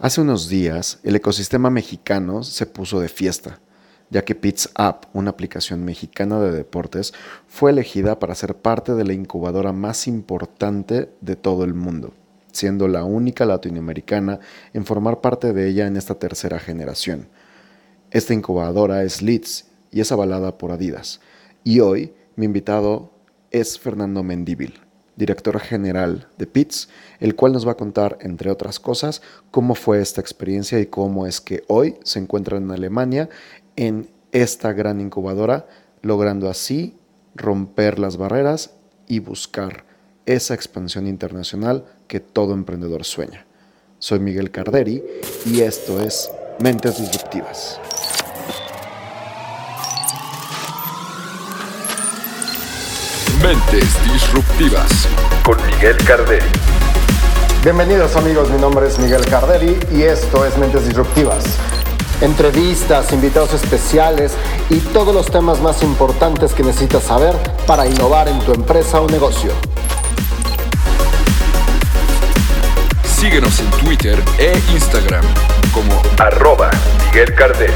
Hace unos días, el ecosistema mexicano se puso de fiesta, ya que Pits App, una aplicación mexicana de deportes, fue elegida para ser parte de la incubadora más importante de todo el mundo, siendo la única latinoamericana en formar parte de ella en esta tercera generación. Esta incubadora es Leeds y es avalada por Adidas. Y hoy mi invitado es Fernando Mendíbil, director general de PITS, el cual nos va a contar, entre otras cosas, cómo fue esta experiencia y cómo es que hoy se encuentra en Alemania en esta gran incubadora, logrando así romper las barreras y buscar esa expansión internacional que todo emprendedor sueña. Soy Miguel Carderi y esto es Mentes Disruptivas. Mentes Disruptivas con Miguel Carderi. Bienvenidos amigos, mi nombre es Miguel Carderi y esto es Mentes Disruptivas. Entrevistas, invitados especiales y todos los temas más importantes que necesitas saber para innovar en tu empresa o negocio. Síguenos en Twitter e Instagram como arroba Miguel Carderi.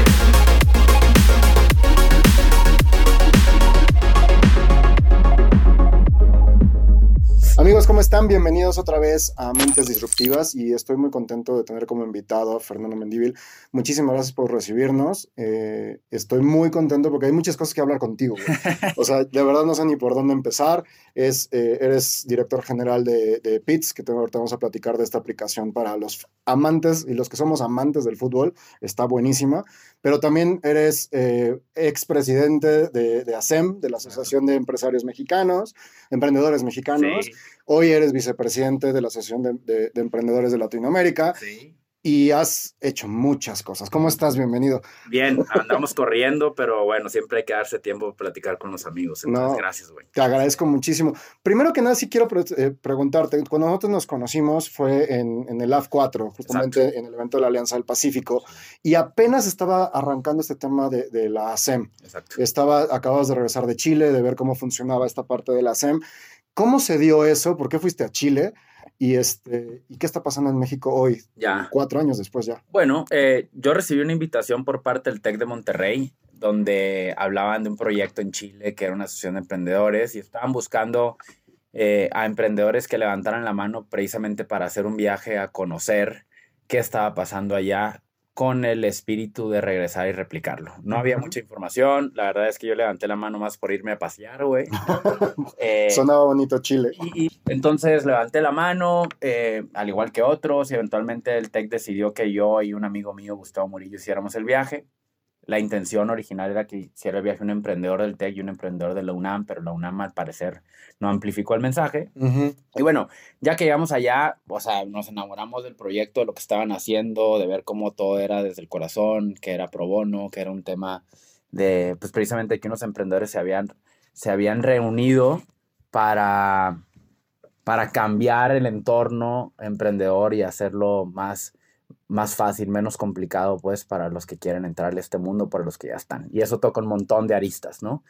Amigos, ¿cómo están? Bienvenidos otra vez a Mentes Disruptivas y estoy muy contento de tener como invitado a Fernando Mendíbil. Muchísimas gracias por recibirnos. Eh, estoy muy contento porque hay muchas cosas que hablar contigo. O sea, de verdad no sé ni por dónde empezar. Es, eh, eres director general de, de PITS, que ahorita vamos a platicar de esta aplicación para los amantes y los que somos amantes del fútbol. Está buenísima. Pero también eres eh, expresidente de, de ASEM, de la Asociación de Empresarios Mexicanos, Emprendedores Mexicanos. Hoy eres vicepresidente de la Asociación de, de, Emprendedores de Latinoamérica. Sí y has hecho muchas cosas. ¿Cómo estás? Bienvenido. Bien, andamos corriendo, pero bueno, siempre hay que darse tiempo para platicar con los amigos. Entonces, gracias, güey. Te agradezco muchísimo. Primero que nada, sí quiero eh, preguntarte, cuando nosotros nos conocimos fue en, en el AF4, justamente en el evento de la Alianza del Pacífico, y apenas estaba arrancando este tema de, de la ASEM. Exacto. Estaba, acabas de regresar de Chile, de ver cómo funcionaba esta parte de la ASEM. ¿Cómo se dio eso? ¿Por qué fuiste a Chile? Y, este, ¿Y qué está pasando en México hoy? Ya. Cuatro años después ya. Bueno, eh, yo recibí una invitación por parte del TEC de Monterrey, donde hablaban de un proyecto en Chile que era una asociación de emprendedores y estaban buscando eh, a emprendedores que levantaran la mano precisamente para hacer un viaje a conocer qué estaba pasando allá con el espíritu de regresar y replicarlo. No había mucha información, la verdad es que yo levanté la mano más por irme a pasear, güey. Eh, Sonaba bonito Chile. Y, entonces levanté la mano, eh, al igual que otros, y eventualmente el TEC decidió que yo y un amigo mío, Gustavo Murillo, hiciéramos el viaje. La intención original era que hiciera el viaje un emprendedor del TEC y un emprendedor de la UNAM, pero la UNAM al parecer no amplificó el mensaje. Y bueno, ya que llegamos allá, o sea, nos enamoramos del proyecto, de lo que estaban haciendo, de ver cómo todo era desde el corazón, que era pro bono, que era un tema de, pues precisamente que unos emprendedores se habían, se habían reunido para, para cambiar el entorno emprendedor y hacerlo más más fácil, menos complicado, pues, para los que quieren entrar a este mundo, para los que ya están. Y eso toca un montón de aristas, ¿no?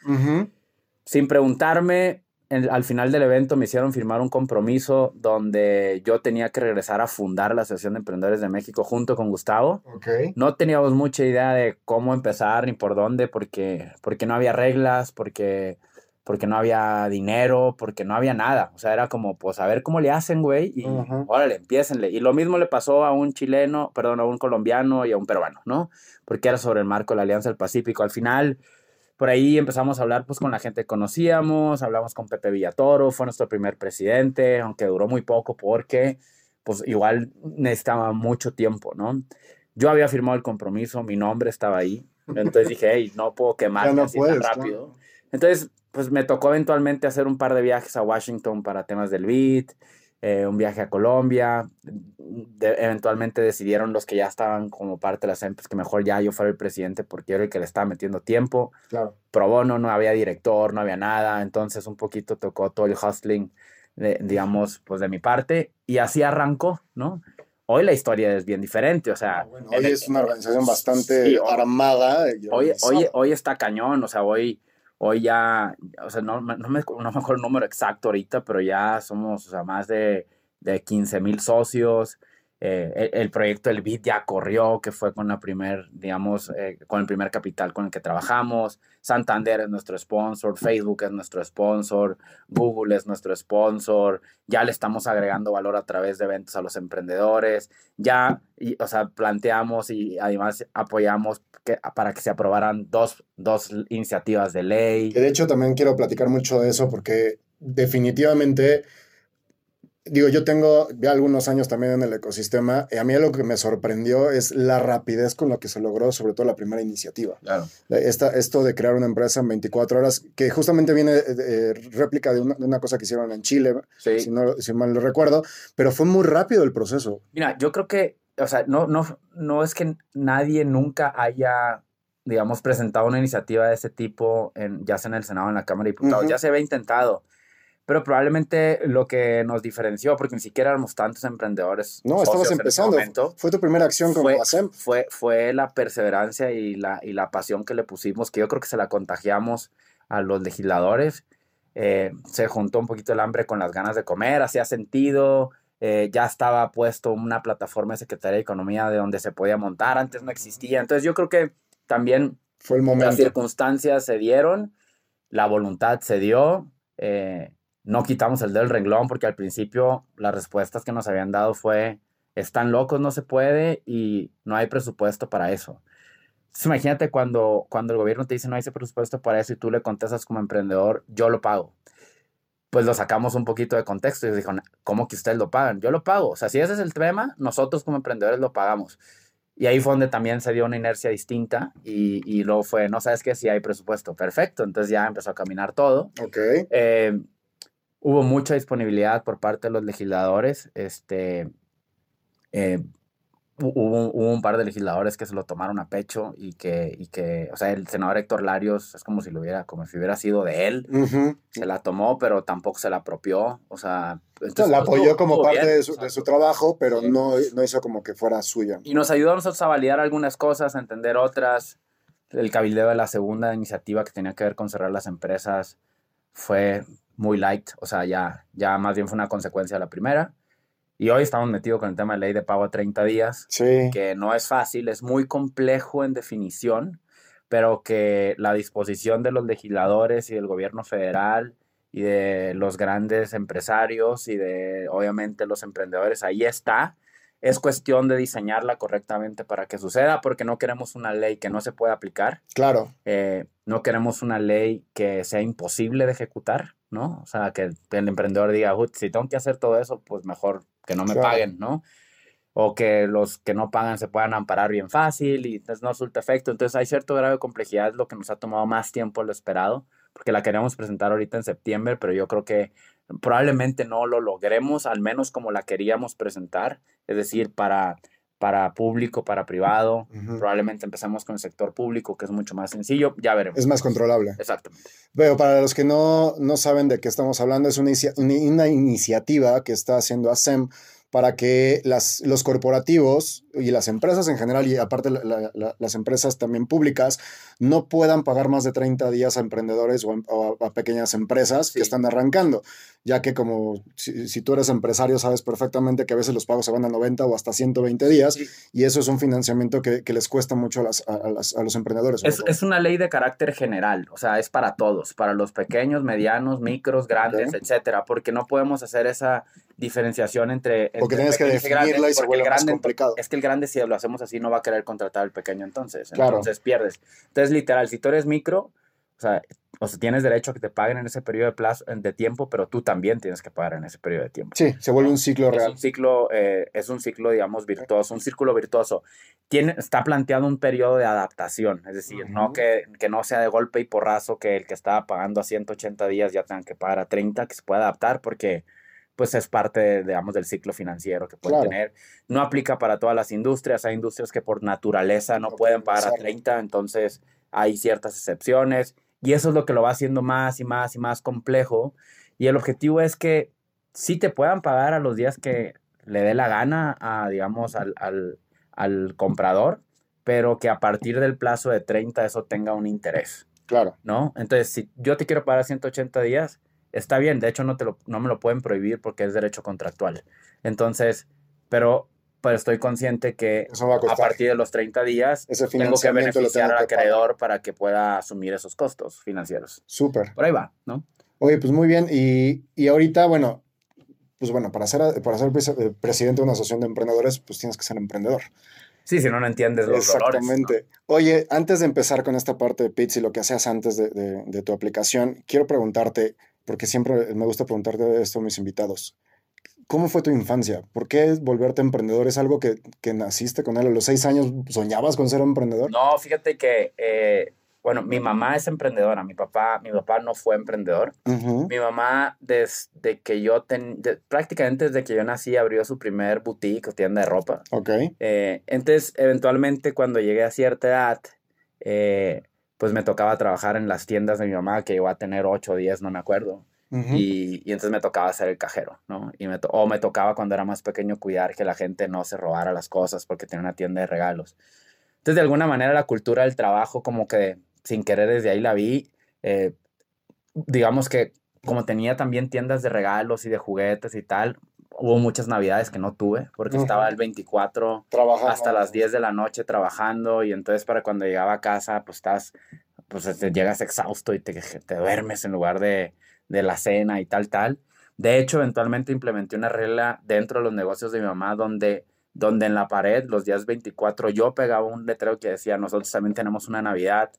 Sin preguntarme, al final del evento me hicieron firmar un compromiso donde yo tenía que regresar a fundar la Asociación de Emprendedores de México junto con Gustavo. No teníamos mucha idea de cómo empezar ni por dónde, porque, porque no había reglas, porque porque no había dinero, porque no había nada. O sea, era como, pues, a ver cómo le hacen, güey, y órale, empiecenle. Y lo mismo le pasó a un chileno, perdón, a un colombiano y a un peruano, ¿no? Porque era sobre el marco de la Alianza del Pacífico. Al final, por ahí empezamos a hablar, pues, con la gente que conocíamos, hablamos con Pepe Villatoro, fue nuestro primer presidente, aunque duró muy poco porque, pues, igual necesitaba mucho tiempo, ¿no? Yo había firmado el compromiso, mi nombre estaba ahí, entonces dije, hey, no puedo quemar así tan rápido. Entonces, pues me tocó eventualmente hacer un par de viajes a Washington para temas del BIT, eh, un viaje a Colombia. eventualmente decidieron los que ya estaban como parte de las empresas que mejor ya yo fuera el presidente porque era el que le estaba metiendo tiempo. Claro. Pro bono, no había director, no había nada. Entonces un poquito tocó todo el hustling, digamos, pues de mi parte. Y así arrancó, ¿no? Hoy la historia es bien diferente, o sea... Ah, hoy es una organización bastante armada. Hoy, hoy, hoy está cañón, o sea, hoy Hoy ya, o sea, no, no, me, no me acuerdo el número exacto ahorita, pero ya somos, o sea, más de, de 15 mil socios. Eh, el, proyecto El BID ya corrió, que fue con la primer, digamos, eh, con el primer capital con el que trabajamos. Santander es nuestro sponsor, Facebook es nuestro sponsor, Google es nuestro sponsor. Ya le estamos agregando valor a través de eventos a los emprendedores. Ya, y, o sea, planteamos y además apoyamos que, para que se aprobaran dos, dos iniciativas de ley. De hecho, también quiero platicar mucho de eso porque definitivamente digo, yo tengo ya algunos años también en el ecosistema y a mí lo que me sorprendió es la rapidez con la que se logró, sobre todo la primera iniciativa. Claro. Esta, esto de crear una empresa en 24 horas, que justamente viene de, réplica de una, de una, cosa que hicieron en Chile, sí. si, no, si mal lo recuerdo, pero fue muy rápido el proceso. Mira, yo creo que, o sea, no, no, no es que nadie nunca haya digamos, presentado una iniciativa de ese tipo, en, ya sea en el Senado o en la Cámara de Diputados. Uh -huh. Ya se había intentado pero probablemente lo que nos diferenció, porque ni siquiera éramos tantos emprendedores. No, estabas empezando. Momento, fue tu primera acción como fue, ASEM. Fue, fue la perseverancia y la, y la pasión que le pusimos, que yo creo que se la contagiamos a los legisladores. Eh, se juntó un poquito el hambre con las ganas de comer, hacía sentido. Eh, ya estaba puesto una plataforma de Secretaría de Economía de donde se podía montar, antes no existía. Entonces yo creo que también fue el momento. las circunstancias se dieron, la voluntad se dio. Eh, no quitamos el del renglón porque al principio las respuestas que nos habían dado fue, están locos, no se puede y no hay presupuesto para eso. Entonces, imagínate cuando, cuando el gobierno te dice no hay ese presupuesto para eso y tú le contestas como emprendedor, yo lo pago. Pues lo sacamos un poquito de contexto y dijo, ¿cómo que ustedes lo pagan? Yo lo pago. O sea, si ese es el tema, nosotros como emprendedores lo pagamos. Y ahí fue donde también se dio una inercia distinta y, y luego fue, no sabes qué, si hay presupuesto, perfecto. Entonces ya empezó a caminar todo. Ok. Eh, hubo mucha disponibilidad por parte de los legisladores. Este, eh, hubo, hubo, un par de legisladores que se lo tomaron a pecho y que, y que, o sea, el senador Héctor Larios es como si lo hubiera, como si hubiera sido de él. Uh -huh. Se la tomó, pero tampoco se la apropió. O sea, entonces, la apoyó como parte bien, de, su, de, su, trabajo, pero sí. no, no hizo como que fuera suya. Y nos ayudó a nosotros a validar algunas cosas, a entender otras. El cabildeo de la segunda iniciativa que tenía que ver con cerrar las empresas fue muy light, o sea, ya, ya más bien fue una consecuencia de la primera. Y hoy estamos metidos con el tema de ley de pago a 30 días, sí. que no es fácil, es muy complejo en definición, pero que la disposición de los legisladores y del gobierno federal y de los grandes empresarios y de, obviamente, los emprendedores, ahí está. Es cuestión de diseñarla correctamente para que suceda, porque no queremos una ley que no se pueda aplicar. Claro. Eh, no queremos una ley que sea imposible de ejecutar, ¿no? O sea, que el emprendedor diga, si tengo que hacer todo eso, pues mejor que no me claro. paguen, ¿no? O que los que no pagan se puedan amparar bien fácil y entonces no resulta efecto. Entonces hay cierto grado de complejidad, lo que nos ha tomado más tiempo de lo esperado, porque la queríamos presentar ahorita en septiembre, pero yo creo que probablemente no lo logremos, al menos como la queríamos presentar, es decir, para, para público, para privado, uh -huh. probablemente empecemos con el sector público, que es mucho más sencillo, ya veremos. Es más controlable. Exactamente. Pero para los que no, no saben de qué estamos hablando, es una, una, una iniciativa que está haciendo ASEM para que las, los corporativos y las empresas en general, y aparte la, la, las empresas también públicas, no puedan pagar más de 30 días a emprendedores o, o a, a, pequeñas empresas sí. que están arrancando, ya que como si, si, tú eres empresario sabes perfectamente que a veces los pagos se van a 90 o hasta 120 días, sí. y eso es un financiamiento que, que les cuesta mucho a, las, a, las, a los emprendedores. Es, es, una ley de carácter general, o sea, es para todos, para los pequeños, medianos, micros, grandes, okay. etcétera, porque no podemos hacer esa diferenciación entre... Porque tienes que definirla y se vuelve más complicado. Es que el grande, si lo hacemos así, no va a querer contratar al pequeño entonces. Claro. Entonces pierdes. Entonces, literal, si tú eres micro, o sea, o sea, tienes derecho a que te paguen en ese periodo de plazo de tiempo, pero tú también tienes que pagar en ese periodo de tiempo. Sí, se vuelve un ciclo es real. Un ciclo, eh, es un ciclo, digamos, virtuoso, un círculo virtuoso. Tiene, está planteado un periodo de adaptación, es decir, uh -huh. no que, que no sea de golpe y porrazo que el que estaba pagando a 180 días ya tenga que pagar a 30, que se pueda adaptar, porque pues es parte, digamos, del ciclo financiero que pueden claro. tener. No aplica para todas las industrias, hay industrias que por naturaleza no, no pueden pagar a 30, entonces hay ciertas excepciones y eso es lo que lo va haciendo más y más y más complejo y el objetivo es que sí te puedan pagar a los días que le dé la gana a, digamos, al, al, al comprador, pero que a partir del plazo de 30 eso tenga un interés. Claro. ¿No? Entonces, si yo te quiero pagar 180 días, está bien, de hecho no, te lo, no me lo pueden prohibir porque es derecho contractual. Entonces, pero pero estoy consciente que Eso va a partir de los 30 días Ese tengo que beneficiar tengo al que acreedor para que pueda asumir esos costos financieros. Súper. Por ahí va, ¿no? Oye, pues muy bien. Y, y ahorita, bueno, pues bueno, para ser, para ser eh, presidente de una asociación de emprendedores, pues tienes que ser emprendedor. Sí, si no, no entiendes los dolores. ¿no? Exactamente. Oye, antes de empezar con esta parte de Pits y lo que hacías antes de, de- de tu aplicación, quiero preguntarte, porque siempre me gusta preguntarte esto a mis invitados. ¿Cómo fue tu infancia? ¿Por qué volverte emprendedor? ¿Es algo que, que naciste con él? ¿A los seis años soñabas con ser emprendedor? No, fíjate que, eh, bueno, mi mamá es emprendedora, mi papá, mi papá no fue emprendedor. Mi mamá, desde que yo, ten, de- prácticamente desde que yo nací, abrió su primer boutique o tienda de ropa. Ok. Eh, entonces, eventualmente, cuando llegué a cierta edad, eh, pues me tocaba trabajar en las tiendas de mi mamá, que llegó a tener 8 o 10, no me acuerdo. Y, y entonces me tocaba ser el cajero, ¿no? Y me to- o me tocaba cuando era más pequeño cuidar que la gente no se robara las cosas porque tenía una tienda de regalos. Entonces, de alguna manera, la cultura del trabajo, como que sin querer desde ahí la vi. eh, digamos que como tenía también tiendas de regalos y de juguetes y tal, hubo muchas navidades que no tuve porque estaba el 24 Trabajando. hasta las 10 de la noche trabajando y entonces para cuando llegaba a casa pues estás, pues te llegas exhausto y te, te duermes en lugar de, de la cena y tal, tal. De hecho, eventualmente implementé una regla dentro de los negocios de mi mamá donde, donde en la pared los días 24 yo pegaba un letrero que decía, nosotros también tenemos una Navidad,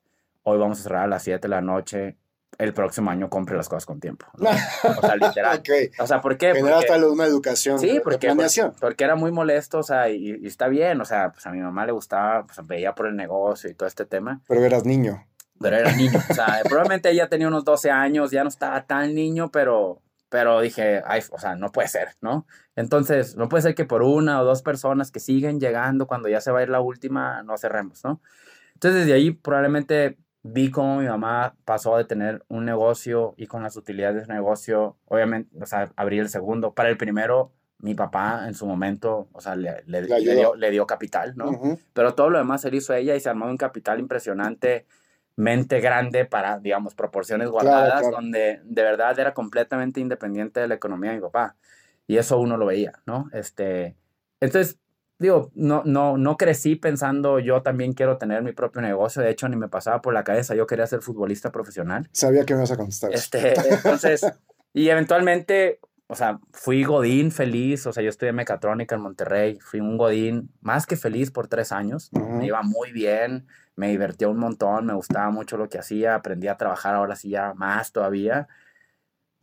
hoy vamos a cerrar a las 7 de la noche, el próximo año compre las cosas con tiempo. ¿no? O sea, literal. Ok. O sea, ¿por qué? Porque- hasta una educación Sí, porque, planeación. porque era muy molesto, o sea, y, y está bien, o sea, pues a mi mamá le gustaba, pues veía por el negocio y todo este tema, Pero eras niño. pero era niño, o sea, probablemente ella tenía unos 12 años, ya no estaba tan niño, pero, pero dije, ay, o sea, no puede ser, ¿no? Entonces, no puede ser que por una o dos personas que siguen llegando cuando ya se va a ir la última, no cerremos, ¿no? Entonces, desde ahí probablemente vi cómo mi mamá pasó de tener un negocio y con las utilidades de ese negocio, obviamente, o sea, abrí el segundo. Para el primero, mi papá en su momento, o sea, le, le- dio, le dio capital, ¿no? Pero todo lo demás se hizo ella y se armó un capital impresionante, mente grande para, digamos, proporciones guardadas, claro. donde de verdad era completamente independiente de la economía de mi papá. Y eso uno lo veía, ¿no? Este, entonces, digo, no, no, no crecí pensando yo también quiero tener mi propio negocio. De hecho, ni me pasaba por la cabeza. Yo quería ser futbolista profesional. Sabía que me ibas a contestar. Este, entonces, y eventualmente, o sea, fui Godín feliz, o sea, yo estudié mecatrónica en Monterrey, fui un Godín más que feliz por tres años, me iba muy bien, me divertía un montón, me gustaba mucho lo que hacía, aprendí a trabajar ahora sí ya más todavía.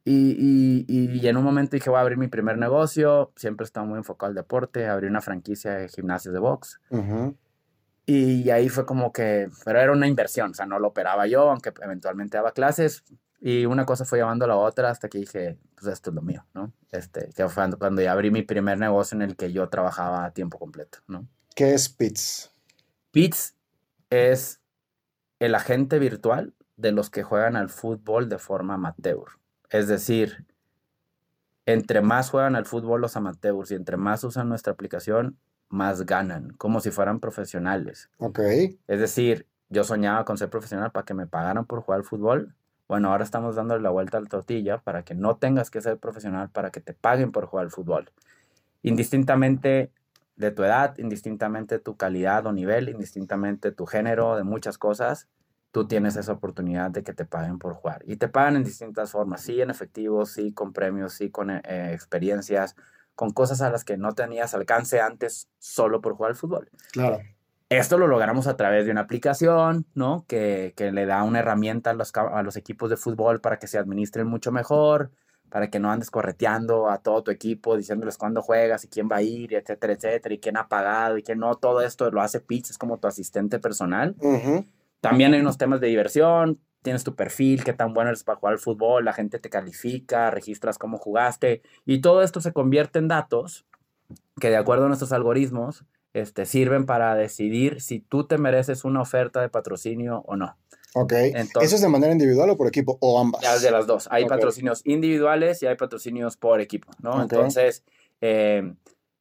Y, y, y en un momento dije, voy a abrir mi primer negocio, siempre he estado muy enfocado al deporte, abrí una franquicia de gimnasios de box. Ujú. Y ahí fue como que, pero era una inversión, o sea, no lo operaba yo, aunque eventualmente daba clases. Y una cosa fue llevando a la otra hasta que dije, pues esto es lo mío, ¿no? Este, que fue cuando- cuando ya abrí mi primer negocio en el que yo trabajaba a tiempo completo, ¿no? ¿Qué es Pits? Pits es el agente virtual de los que juegan al fútbol de forma amateur. Es decir, entre más juegan al fútbol los amateurs y entre más usan nuestra aplicación, más ganan, como si fueran profesionales. Ok. Es decir, yo soñaba con ser profesional para que me pagaran por jugar al fútbol. Bueno, ahora estamos dándole la vuelta a la tortilla para que no tengas que ser profesional, para que te paguen por jugar al fútbol. Indistintamente de tu edad, indistintamente tu calidad o nivel, indistintamente tu género, de muchas cosas, tú tienes esa oportunidad de que te paguen por jugar. Y te pagan en distintas formas, sí en efectivo, sí con premios, sí con eh, experiencias, con cosas a las que no tenías alcance antes solo por jugar al fútbol. Claro. Esto lo logramos a través de una aplicación, ¿no? Que, que le da una herramienta a los, a los equipos de fútbol para que se administren mucho mejor, para que no andes correteando a todo tu equipo, diciéndoles cuándo juegas y quién va a ir, etcétera, etcétera, y quién ha pagado y quién no. Todo esto lo hace Pitch, es como tu asistente personal. Ujú. También hay unos temas de diversión, tienes tu perfil, qué tan bueno eres para jugar al fútbol, la gente te califica, registras cómo jugaste y todo esto se convierte en datos que de acuerdo a nuestros algoritmos este, sirven para decidir si tú te mereces una oferta de patrocinio o no. Ok. Entonces- ¿Eso es de manera individual o por equipo? ¿O ambas? De las dos. Hay patrocinios individuales y hay patrocinios por equipo, ¿no? Entonces, eh,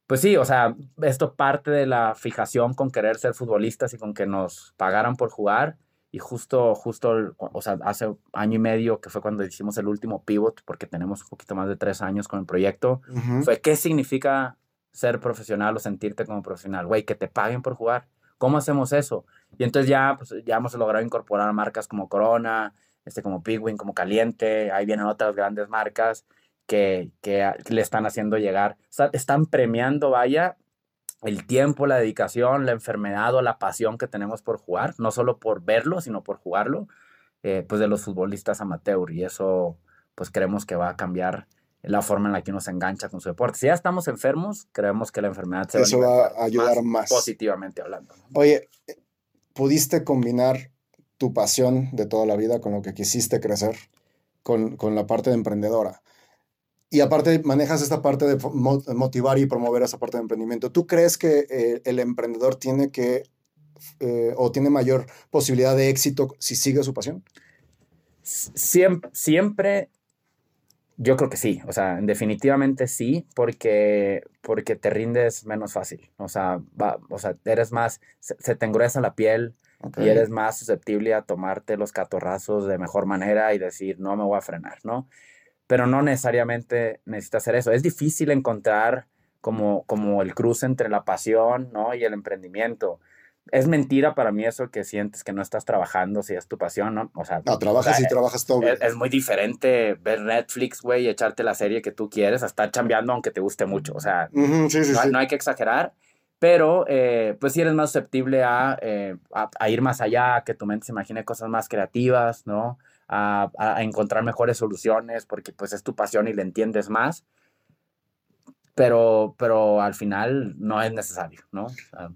pues sí, o sea, esto parte de la fijación con querer ser futbolistas y con que nos pagaran por jugar. Y justo, justo, o sea, hace año y medio, que fue cuando hicimos el último pivot, porque tenemos un poquito más de tres años con el proyecto, Ujú. fue qué significa ser profesional o sentirte como profesional, güey, que te paguen por jugar. ¿Cómo hacemos eso? Y entonces ya, pues, ya hemos logrado incorporar marcas como Corona, este, como Pigwin, como Caliente, ahí vienen otras grandes marcas que, que le están haciendo llegar, están premiando, vaya, el tiempo, la dedicación, la enfermedad o la pasión que tenemos por jugar, no solo por verlo, sino por jugarlo, eh, pues de los futbolistas amateur. Y eso, pues creemos que va a cambiar la forma en la que uno se engancha con su deporte. Si ya estamos enfermos, creemos que la enfermedad se Eso va a, ayudar más, Positivamente hablando. Oye, ¿pudiste combinar tu pasión de toda la vida con lo que quisiste crecer, con, con la parte de emprendedora? Y aparte manejas esta parte de motivar y promover esa parte de emprendimiento. ¿Tú crees que eh, el emprendedor tiene que eh, o tiene mayor posibilidad de éxito si sigue su pasión? Siempre, siempre yo creo que sí, o sea, definitivamente sí, porque, porque te rindes menos fácil, o sea, va, o sea eres más, se, te engruesa la piel y eres más susceptible a tomarte los catorrazos de mejor manera y decir, no me voy a frenar, ¿no? Pero no necesariamente necesitas hacer eso. Es difícil encontrar como, como el cruce entre la pasión, ¿no? Y el emprendimiento es mentira para mí eso que sientes que no estás trabajando si es tu pasión, ¿no? O sea, no, trabajas y trabajas todo. Es, muy diferente ver Netflix, güey, y echarte la serie que tú quieres a estar chambeando aunque te guste mucho. O sea, no, hay que exagerar, pero eh, pues sí eres más susceptible eh, a, a, ir más allá, que tu mente se imagine cosas más creativas, ¿no? A, a encontrar mejores soluciones porque pues es tu pasión y le entiendes más pero, pero al final no es necesario, ¿no?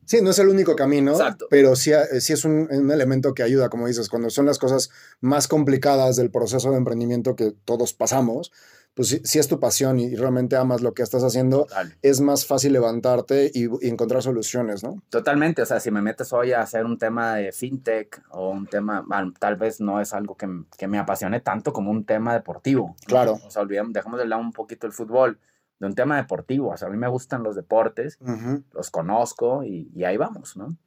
sí, no es el único camino, Exacto. pero sí, eh, sí es un, un, elemento que ayuda, como dices, cuando son las cosas más complicadas del proceso de emprendimiento que todos pasamos, pues si, es tu pasión y realmente amas lo que estás haciendo, es más fácil levantarte y, encontrar soluciones, ¿no? Totalmente, o sea, si me metes hoy a hacer un tema de fintech o un tema, tal vez no es algo que, que me apasione tanto como un tema deportivo. Claro. O sea, olvidemos, dejamos de lado un poquito el fútbol de un tema deportivo. O sea, a mí me gustan los deportes, los conozco y, ahí vamos, ¿no?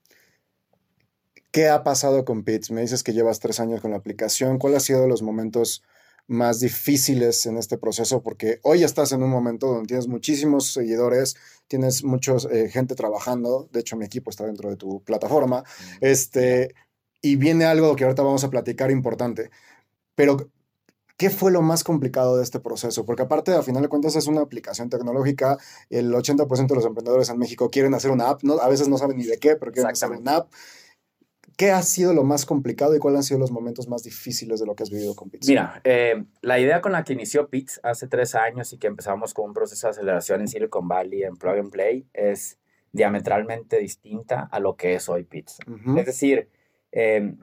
¿Qué ha pasado con Pits? Me dices que llevas tres años con la aplicación. ¿Cuáles han sido los momentos más difíciles en este proceso? Porque hoy estás en un momento donde tienes muchísimos seguidores, tienes mucha eh, gente trabajando. De hecho, mi equipo está dentro de tu plataforma. Este, y viene algo que ahorita vamos a platicar importante. Pero ¿Qué fue lo más complicado de este proceso? Porque aparte, a final de cuentas, es una aplicación tecnológica. El 80% de los emprendedores en México quieren hacer una app. ¿no? A veces no saben ni de qué, pero quieren hacer una app. ¿Qué ha sido lo más complicado y cuáles han sido los momentos más difíciles de lo que has vivido con Pits? Mira, eh, la idea con la que inició Pits hace tres años y que empezamos con un proceso de aceleración en Silicon Valley, en Plug and Play, es diametralmente distinta a lo que es hoy Pits. Es decir, eh,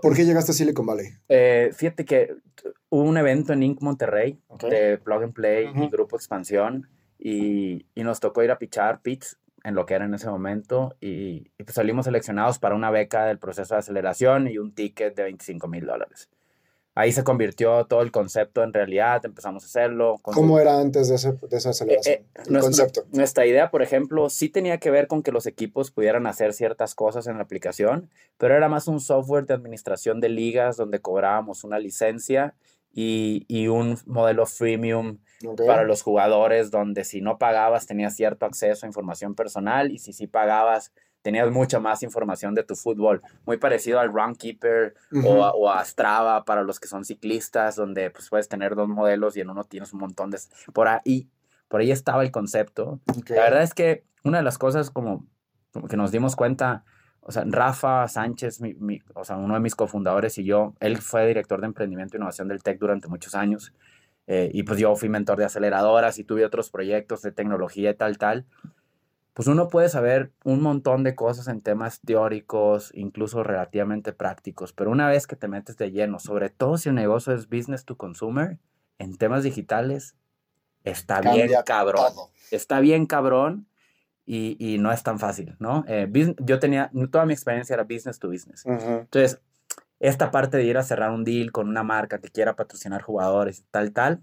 ¿Por qué llegaste a Silicon Valley? Eh, fíjate que hubo un evento en Inc. Monterrey de Plug and Play y Grupo Expansión y, y, nos tocó ir a pichar pits en lo que era en ese momento y, y pues salimos seleccionados para una beca del proceso de aceleración y un ticket de 25 mil dólares ahí se convirtió todo el concepto en realidad, empezamos a hacerlo. ¿Cómo era antes de, ese, de esa aceleración? Eh, eh, nuestra, concepto. Nuestra idea, por ejemplo, sí tenía que ver con que los equipos pudieran hacer ciertas cosas en la aplicación, pero era más un software de administración de ligas donde cobrábamos una licencia y, y un modelo freemium para los jugadores donde si no pagabas tenías cierto acceso a información personal y si sí pagabas tenías mucha más información de tu fútbol, muy parecido al Runkeeper o, a, Strava para los que son ciclistas, donde pues puedes tener dos modelos y en uno tienes un montón de... Por ahí, por ahí estaba el concepto. La verdad es que una de las cosas como, que nos dimos cuenta, o sea, Rafa Sánchez, mi, o sea, uno de mis cofundadores y yo, él fue director de emprendimiento e innovación del TEC durante muchos años. Eh, y pues yo fui mentor de aceleradoras y tuve otros proyectos de tecnología y tal, tal pues uno puede saber un montón de cosas en temas teóricos, incluso relativamente prácticos, pero una vez que te metes de lleno, sobre todo si el negocio es business to consumer, en temas digitales, está bien cabrón. Está bien cabrón y, no es tan fácil, ¿no? Eh, yo tenía, toda mi experiencia era business to business. Entonces, esta parte de ir a cerrar un deal con una marca que quiera patrocinar jugadores y tal, tal,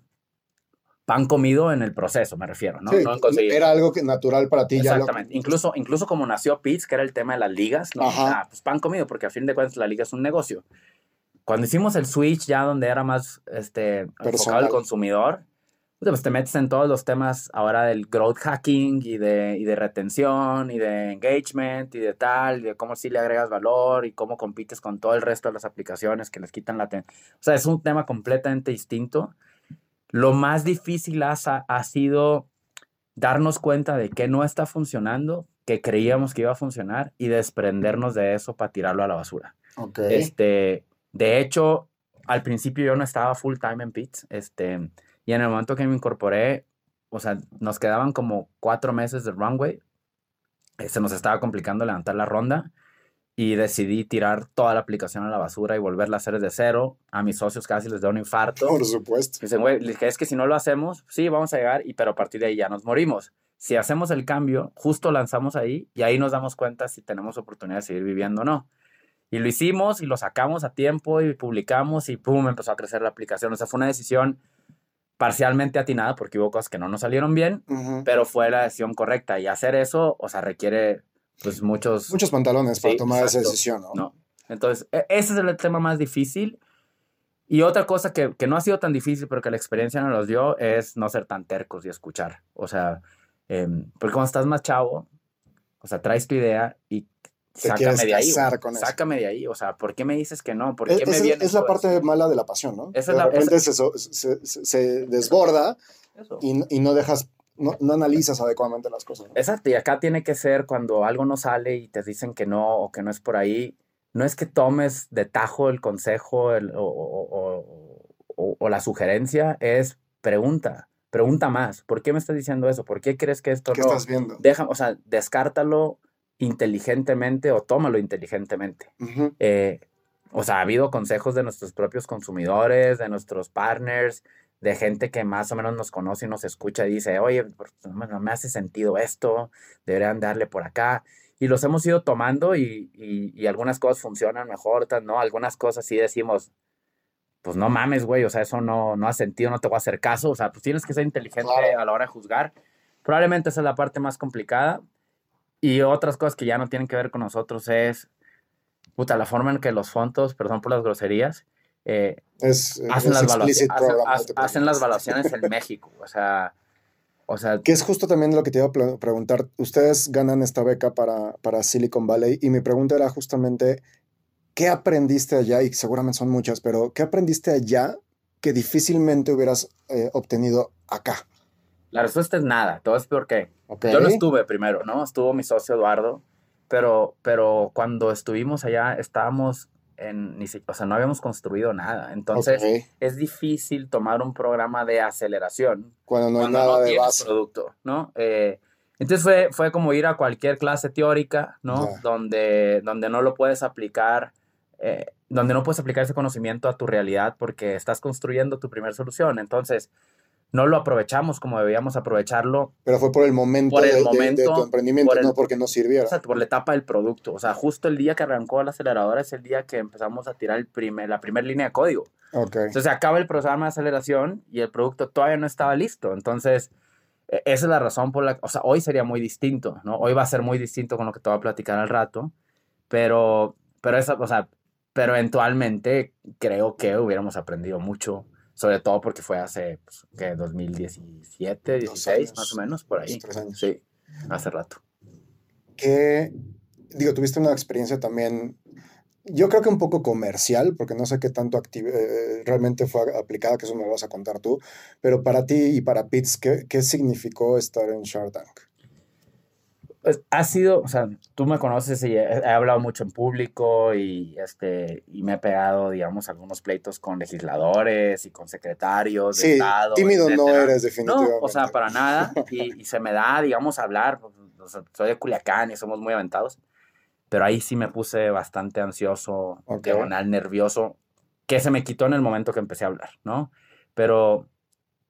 pan comido en el proceso, me refiero, ¿no? era algo que natural para ti. Exactamente. incluso, incluso como nació Pitts, que era el tema de las ligas, ¿no? Ah, pues pan comido, porque a fin de cuentas la liga es un negocio. Cuando hicimos el switch ya donde era más este, enfocado al consumidor, pues te metes en todos los temas ahora del growth hacking y de, y de retención y de engagement y de tal, y de cómo sí le agregas valor y cómo compites con todo el resto de las aplicaciones que les quitan la atención. O sea, es un tema completamente distinto. Lo más difícil ha, ha sido darnos cuenta de que no está funcionando, que creíamos que iba a funcionar y desprendernos de eso para tirarlo a la basura. Okay. Este, de hecho, al principio yo no estaba full time en Pits, este, y en el momento que me incorporé, o sea, nos quedaban como cuatro meses de runway, eh, se nos estaba complicando levantar la ronda y decidí tirar toda la aplicación a la basura y volverla a hacer de cero. A mis socios casi les da un infarto. Por supuesto. Dicen, güey, es que si no lo hacemos, sí, vamos a llegar, y, pero a partir de ahí ya nos morimos. Si hacemos el cambio, justo lanzamos ahí y ahí nos damos cuenta si tenemos oportunidad de seguir viviendo o no. Y lo hicimos y lo sacamos a tiempo y publicamos y pum, empezó a crecer la aplicación. O sea, fue una decisión parcialmente atinada porque hubo cosas que no nos salieron bien, pero fue la decisión correcta. Y hacer eso, o sea, requiere pues muchos... Muchos pantalones para tomar esa decisión, ¿no? ¿no? Entonces, e, ese es el tema más difícil. Y otra cosa que, que, no ha sido tan difícil, pero que la experiencia nos dio, es no ser tan tercos y escuchar. O sea, eh, porque cuando estás más chavo, o sea, traes tu idea y te sácame de ahí. Con sácame de ahí. O sea, ¿por qué me dices que no? ¿Por qué es, me es, vienes es la parte mala de la pasión, ¿no? Esa de la, repente esa... se, se, se, desborda y, y, no dejas, no, no, analizas adecuadamente las cosas. ¿no? Exacto, y acá tiene que ser cuando algo no sale y te dicen que no o que no es por ahí, no es que tomes de tajo el consejo el, o, o, o, o, la sugerencia, es pregunta. Pregunta más, ¿por qué me estás diciendo eso? ¿Por qué crees que esto ¿Qué no? estás viendo? Deja, o sea, descártalo inteligentemente o tómalo inteligentemente. Uh -huh. eh, o sea, ha habido consejos de nuestros propios consumidores, de nuestros partners, de gente que más o menos nos conoce y nos escucha y dice, oye, no me hace sentido esto, deberían darle por acá. Y los hemos ido tomando y, y, y algunas cosas funcionan mejor, otras no. Algunas cosas sí decimos, pues no mames, güey, o sea, eso no, no ha sentido, no te voy a hacer caso. O sea, pues tienes que ser inteligente Claro. a la hora de juzgar. Probablemente esa es la parte más complicada. Y otras cosas que ya no tienen que ver con nosotros es, puta, la forma en que los fondos, perdón por las groserías, eh, Es, hacen, es las hacen, las evaluaciones en México. O sea, o sea, Que es justo también lo que te iba a preguntar. Ustedes ganan esta beca para, para Silicon Valley y mi pregunta era justamente, ¿qué aprendiste allá? Y seguramente son muchas, pero ¿qué aprendiste allá que difícilmente hubieras eh, obtenido acá? La respuesta es nada. Todo es porque ¿Ok? Yo no estuve primero, ¿no? Estuvo mi socio Eduardo, pero, pero cuando estuvimos allá estábamos en, ni si- o sea, no habíamos construido nada. Entonces es difícil tomar un programa de aceleración Cuando no hay nada no de base. producto, ¿no? Eh, entonces fue, fue como ir a cualquier clase teórica, ¿no? Donde, donde no lo puedes aplicar, eh, donde no puedes aplicar ese conocimiento a tu realidad porque estás construyendo tu primera solución. Entonces, no lo aprovechamos como debíamos aprovecharlo Pero fue por el momento, Por el de, de- de momento, tu emprendimiento, por el- no porque no sirviera. o sea, por la etapa del producto. O sea, justo el día que arrancó la aceleradora es el día que empezamos a tirar el primer, la primera línea de código. Ok. Entonces se acaba el programa de aceleración y el producto todavía no estaba listo. Entonces, e- esa es la razón por la O sea, hoy sería muy distinto, ¿no? Hoy va a ser muy distinto con lo que te voy a platicar al rato. Pero, pero, esa, o sea, pero eventualmente creo que hubiéramos aprendido mucho. Sobre todo porque fue hace, pues, ¿qué? 2017, Dos 16, años, más o menos, por ahí. dos, tres años. Sí, hace rato. que, digo, tuviste una experiencia también, yo creo que un poco comercial, porque no sé qué tanto acti- eh, realmente fue aplicada, que eso me lo vas a contar tú, pero para ti y para Pitts, ¿qué, qué significó estar en Shark Tank? Pues, ha sido, o sea, tú me conoces y he, he hablado mucho en público y, este, y me he pegado, digamos, algunos pleitos con legisladores y con secretarios de Sí, Estado. tímido no etcétera. eres definitivamente. No, o sea, para nada. Y, y se me da, digamos, hablar. pues, o sea, soy de Culiacán y somos muy aventados. Pero ahí sí me puse bastante ansioso, Ok. diagonal, nervioso, que se me quitó en el momento que empecé a hablar, ¿no? Pero,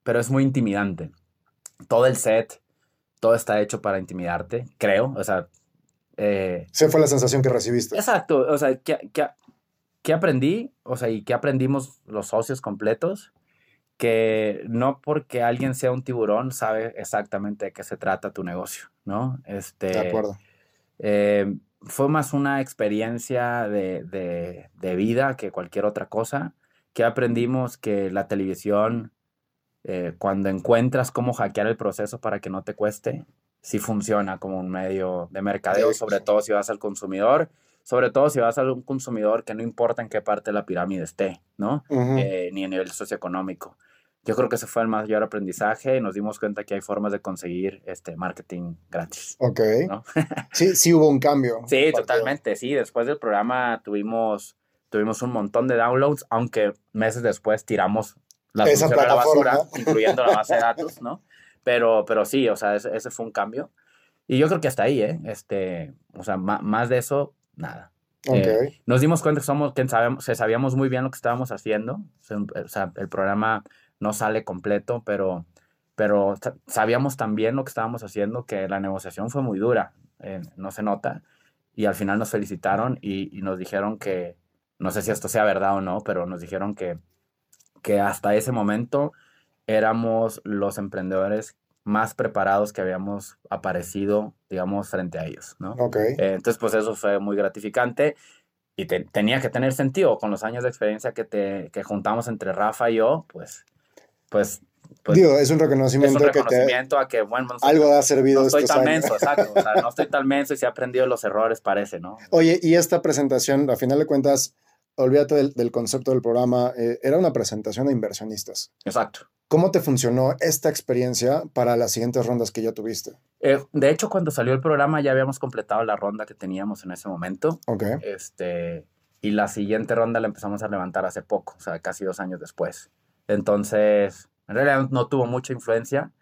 pero es muy intimidante. Todo el set, todo está hecho para intimidarte, creo. O sea, eh, Esa fue la sensación que recibiste. Exacto, o sea, ¿qué, qué, qué aprendí? O sea, y qué aprendimos los socios completos, que no porque alguien sea un tiburón sabe exactamente de qué se trata tu negocio, ¿no? Este, De acuerdo. eh, fue más una experiencia de, de, de vida que cualquier otra cosa, que aprendimos que la televisión eh, cuando encuentras cómo hackear el proceso para que no te cueste, sí funciona como un medio de mercadeo, sobre todo si vas al consumidor, sobre todo si vas a un consumidor que no importa en qué parte de la pirámide esté, ¿no? Eh, ni a nivel socioeconómico. Yo creo que ese fue el mayor aprendizaje y nos dimos cuenta que hay formas de conseguir este marketing gratis. Ok. sí, sí hubo un cambio. Sí, totalmente, sí. Después del programa tuvimos, tuvimos un montón de downloads, aunque meses después tiramos la, Esa de la basura, incluyendo la base de datos, ¿no? Pero, pero sí, o sea, ese, ese, fue un cambio. Y yo creo que hasta ahí, ¿eh? Este, o sea, más de eso, nada. Eh, nos dimos cuenta que, somos, que sabíamos, sabíamos muy bien lo que estábamos haciendo. O sea, el programa no sale completo, pero, pero sabíamos también lo que estábamos haciendo, que la negociación fue muy dura, eh, no se nota. Y al final nos felicitaron y, y, nos dijeron que, no sé si esto sea verdad o no, pero nos dijeron que, que hasta ese momento éramos los emprendedores más preparados que habíamos aparecido, digamos, frente a ellos, ¿no? Ok. Eh, entonces, pues eso fue muy gratificante y tenía que tener sentido con los años de experiencia que, te, que juntamos entre Rafa y yo, pues, pues, pues Digo, es un reconocimiento, es un reconocimiento a que, bueno, algo ha servido. No estoy tan menso, exacto. O sea, no estoy tan menso y se ha aprendido los errores, parece, ¿no? Oye, y esta presentación, a final de cuentas, olvídate del, del concepto del programa, eh, era una presentación a inversionistas. Exacto. ¿Cómo te funcionó esta experiencia para las siguientes rondas que ya tuviste? Eh, de hecho, cuando salió el programa ya habíamos completado la ronda que teníamos en ese momento. Ok. Este, y la siguiente ronda la empezamos a levantar hace poco, o sea, casi dos años después. Entonces, en realidad no tuvo mucha influencia.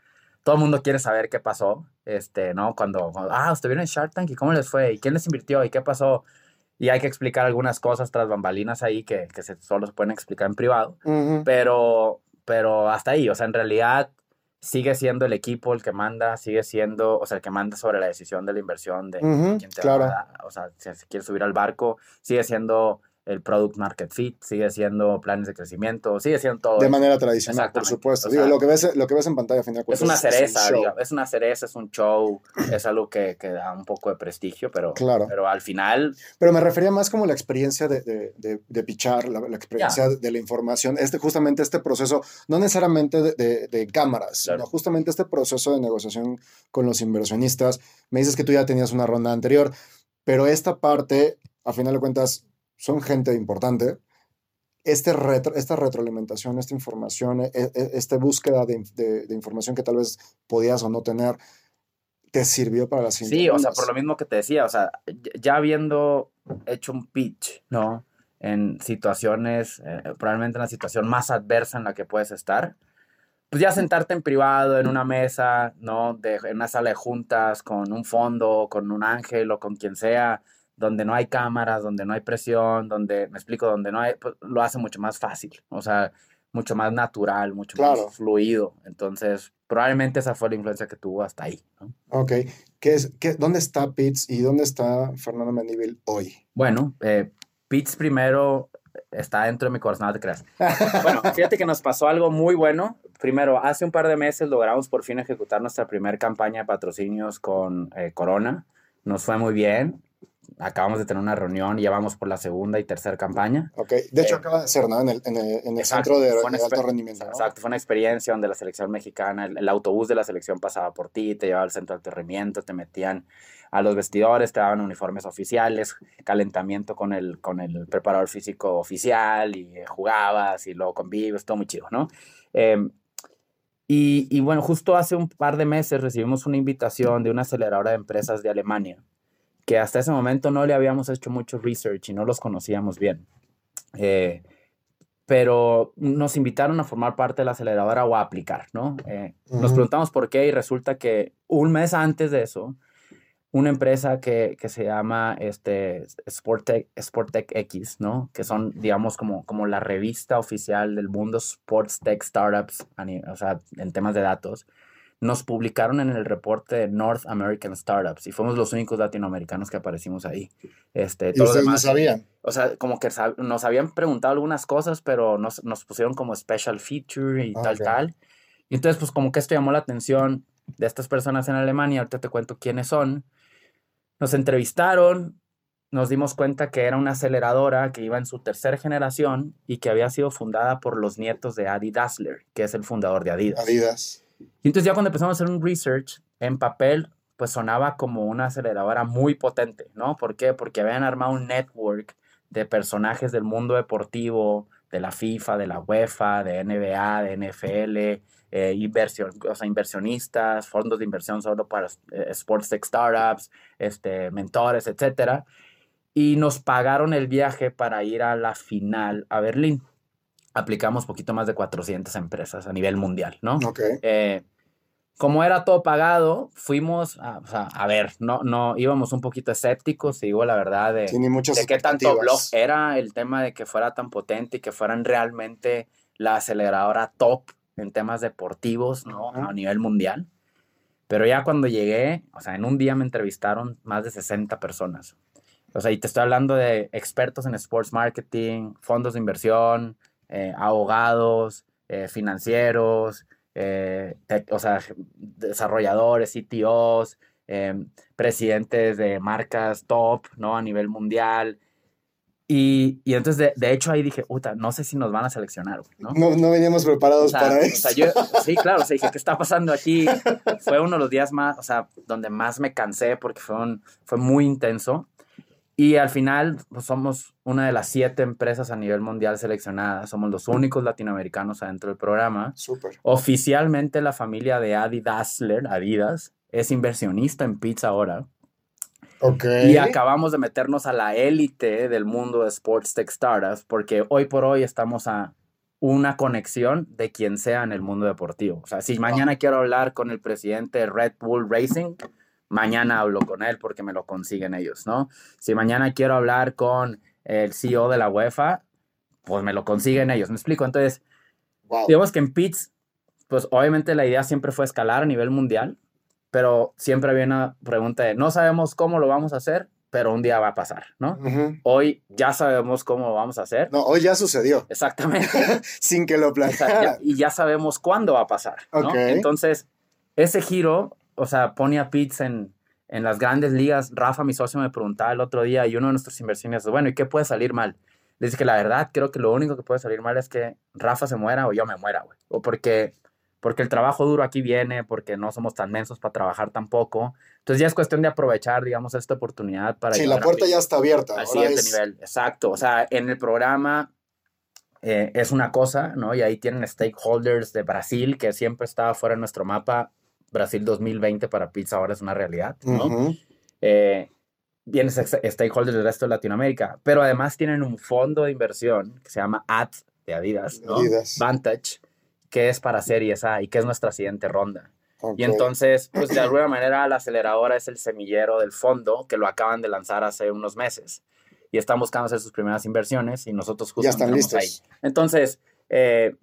Todo el mundo quiere saber qué pasó, este, ¿no? Cuando, ah, estuvieron en Shark Tank y cómo les fue y quién les invirtió y qué pasó. Y hay que explicar algunas cosas tras bambalinas ahí que, que se, solo se pueden explicar en privado. Pero pero hasta ahí, o sea, en realidad sigue siendo el equipo el que manda, sigue siendo, o sea, el que manda sobre la decisión de la inversión de quién te claro. va a, o sea, si quieres subir al barco, sigue siendo el product market fit, sigue siendo planes de crecimiento, sigue siendo todo. De manera tradicional, por supuesto. Digo, lo, que ves, lo que ves en pantalla, al final Es una cereza, es, es una cereza, es un show, es algo que, que, da un poco de prestigio, pero, claro. pero al final... Pero me refería más como la experiencia de, de, de, de pichar, la, la experiencia de la información, este, justamente este proceso, no necesariamente de, cámaras, sino justamente este proceso de negociación con los inversionistas. Me dices que tú ya tenías una ronda anterior, pero esta parte, a final de cuentas, son gente importante, este retro, esta retroalimentación, esta información, e, e, esta búsqueda de, de, información que tal vez podías o no tener, te sirvió para la siguiente. Sí, o sea, por lo mismo que te decía, o sea, ya habiendo hecho un pitch, ¿no? En situaciones, eh, probablemente en la situación más adversa en la que puedes estar, pues ya sentarte en privado, en una mesa, ¿no? De, en una sala de juntas, con un fondo, con un ángel o con quien sea, donde no hay cámaras, donde no hay presión, donde, me explico, donde no hay, pues, lo hace mucho más fácil, o sea, mucho más natural, mucho más fluido. Entonces, probablemente esa fue la influencia que tuvo hasta ahí. ¿no? Ok. ¿Qué es, qué, ¿Dónde está Pitts y dónde está Fernando Mendívil hoy? Bueno, eh, Pitts primero está dentro de mi corazón, no te creas. bueno, fíjate que nos pasó algo muy bueno. Primero, hace un par de meses logramos por fin ejecutar nuestra primera campaña de patrocinios con eh, Corona. Nos fue muy bien acabamos de tener una reunión y ya vamos por la segunda y tercera campaña. Ok, de hecho eh, acaba de ser, ¿no? En el, en el, en el centro de, alto rendimiento. Exacto, fue una experiencia donde la selección mexicana, el, autobús de la selección pasaba por ti, te llevaba al centro de alto rendimiento, te metían a los vestidores, te daban uniformes oficiales, calentamiento con el, con el preparador físico oficial y eh, jugabas y luego convives, todo muy chido, ¿no? Em, y, y bueno, justo hace un par de meses recibimos una invitación de una aceleradora de empresas de Alemania que hasta ese momento no le habíamos hecho mucho research y no los conocíamos bien. Eh, pero nos invitaron a formar parte de la aceleradora o a aplicar, ¿no? Eh, nos preguntamos por qué y resulta que un mes antes de eso, una empresa que, que se llama este, Sportec, Sportec X, ¿no? Que son, digamos, como, como la revista oficial del mundo Sports Tech Startups, o sea, en temas de datos, nos publicaron en el reporte de North American Startups y fuimos los únicos latinoamericanos que aparecimos ahí. Este, ¿Y ustedes no sabían? O sea, como que nos habían preguntado algunas cosas, pero nos, nos pusieron como special feature y tal, tal. Y entonces, pues como que esto llamó la atención de estas personas en Alemania. Ahorita te cuento quiénes son. Nos entrevistaron nos dimos cuenta que era una aceleradora que iba en su tercera generación y que había sido fundada por los nietos de Adi Dassler, que es el fundador de Adidas. Adidas. Y entonces ya cuando empezamos a hacer un research en papel, pues sonaba como una aceleradora muy potente, ¿no? ¿Por qué? Porque habían armado un network de personajes del mundo deportivo, de la FIFA, de la UEFA, de NBA, de NFL, eh, inversionistas, fondos de inversión solo para eh, sports tech startups, este, mentores, etcétera. Y nos pagaron el viaje para ir a la final a Berlín. Aplicamos poquito más de 400 empresas a nivel mundial, ¿no? Ok. Eh, como era todo pagado, fuimos a, o sea, a ver, no, no, íbamos un poquito escépticos, digo la verdad, de, muchas de qué tanto blog era el tema de que fuera tan potente y que fueran realmente la aceleradora top en temas deportivos, ¿no? Ajá. A nivel mundial. Pero ya cuando llegué, o sea, en un día me entrevistaron más de 60 personas. O sea, y te estoy hablando de expertos en sports marketing, fondos de inversión, eh, abogados, eh, financieros, eh, o sea, desarrolladores, CTOs, eh, presidentes de marcas top, ¿no? A nivel mundial. Y, y entonces, de, de hecho, ahí dije, puta, no sé si nos van a seleccionar, güey", ¿no? No, no veníamos preparados O sea, para o eso. sea, yo, sí, claro, o sea, dije, ¿qué está pasando aquí? Fue uno de los días más, o sea, donde más me cansé porque fue, un, fue muy intenso. Y al final, pues, somos una de las siete empresas a nivel mundial seleccionadas. Somos los únicos latinoamericanos adentro del programa. Súper. Oficialmente la familia de Adi Dassler, Adidas, es inversionista en pizza ahora. Ok. Y acabamos de meternos a la élite del mundo de Sports Tech Startups porque hoy por hoy estamos a una conexión de quien sea en el mundo deportivo. O sea, si mañana quiero hablar con el presidente de Red Bull Racing, mañana hablo con él porque me lo consiguen ellos, ¿no? Si mañana quiero hablar con el CEO de la UEFA, pues me lo consiguen ellos. ¿Me explico? Entonces, Wow. digamos que en Pits, pues obviamente la idea siempre fue escalar a nivel mundial, pero siempre había una pregunta de no sabemos cómo lo vamos a hacer, pero un día va a pasar, ¿no? Ujú. Hoy ya sabemos cómo lo vamos a hacer. No, hoy ya sucedió, Exactamente. sin que lo planeara. y ya sabemos cuándo va a pasar, ¿no? Ok. Entonces, ese giro, o sea, pone a Pitts en, en las grandes ligas. Rafa, mi socio, me preguntaba el otro día y uno de nuestros inversionistas, bueno, ¿y qué puede salir mal? Dije que la verdad, creo que lo único que puede salir mal es que Rafa se muera o yo me muera, güey. O porque, porque el trabajo duro aquí viene, porque no somos tan mensos para trabajar tampoco. Entonces ya es cuestión de aprovechar, digamos, esta oportunidad para... Sí, la puerta ya está abierta. al ahora siguiente es- nivel. Exacto. O sea, en el programa eh, es una cosa, ¿no? Y ahí tienen stakeholders de Brasil, que siempre estaba fuera de nuestro mapa. Brasil 2020 para pizza ahora es una realidad, ¿no? Ujú. Eh, vienen ex- stakeholders del resto de Latinoamérica, pero además tienen un fondo de inversión que se llama AD de Adidas, ¿no? Adidas. Vantage, que es para Series A y que es nuestra siguiente ronda. Ok. Y entonces, pues de alguna manera la aceleradora es el semillero del fondo que lo acaban de lanzar hace unos meses. Y están buscando hacer sus primeras inversiones y nosotros justo Ya están listos. ahí. Entonces, eh,